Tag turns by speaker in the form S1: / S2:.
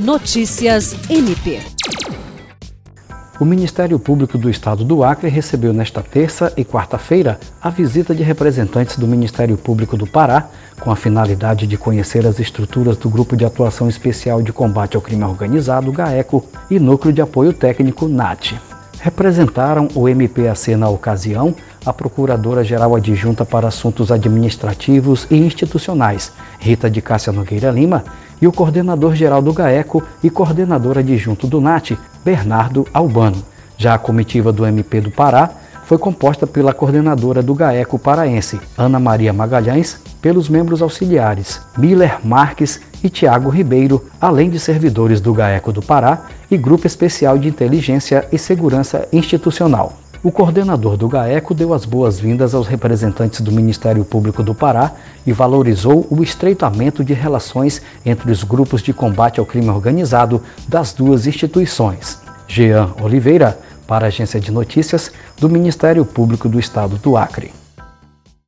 S1: Notícias MP.
S2: O Ministério Público do Estado do Acre recebeu nesta terça e quarta-feira a visita de representantes do Ministério Público do Pará, com a finalidade de conhecer as estruturas do Grupo de Atuação Especial de Combate ao Crime Organizado, GAECO, e Núcleo de Apoio Técnico, NAT. Representaram o MPAC na ocasião a Procuradora-Geral Adjunta para Assuntos Administrativos e Institucionais, Rita de Cássia Nogueira Lima, e o Coordenador-Geral do GAECO e Coordenador Adjunto do NAT, Bernardo Albano. Já a comitiva do MP do Pará foi composta pela coordenadora do GAECO paraense, Ana Maria Magalhães, pelos membros auxiliares Miller Marques e Tiago Ribeiro, além de servidores do GAECO do Pará e Grupo Especial de Inteligência e Segurança Institucional. O coordenador do GAECO deu as boas-vindas aos representantes do Ministério Público do Pará e valorizou o estreitamento de relações entre os grupos de combate ao crime organizado das duas instituições. Jean Oliveira, para a Agência de Notícias do Ministério Público do Estado do Acre.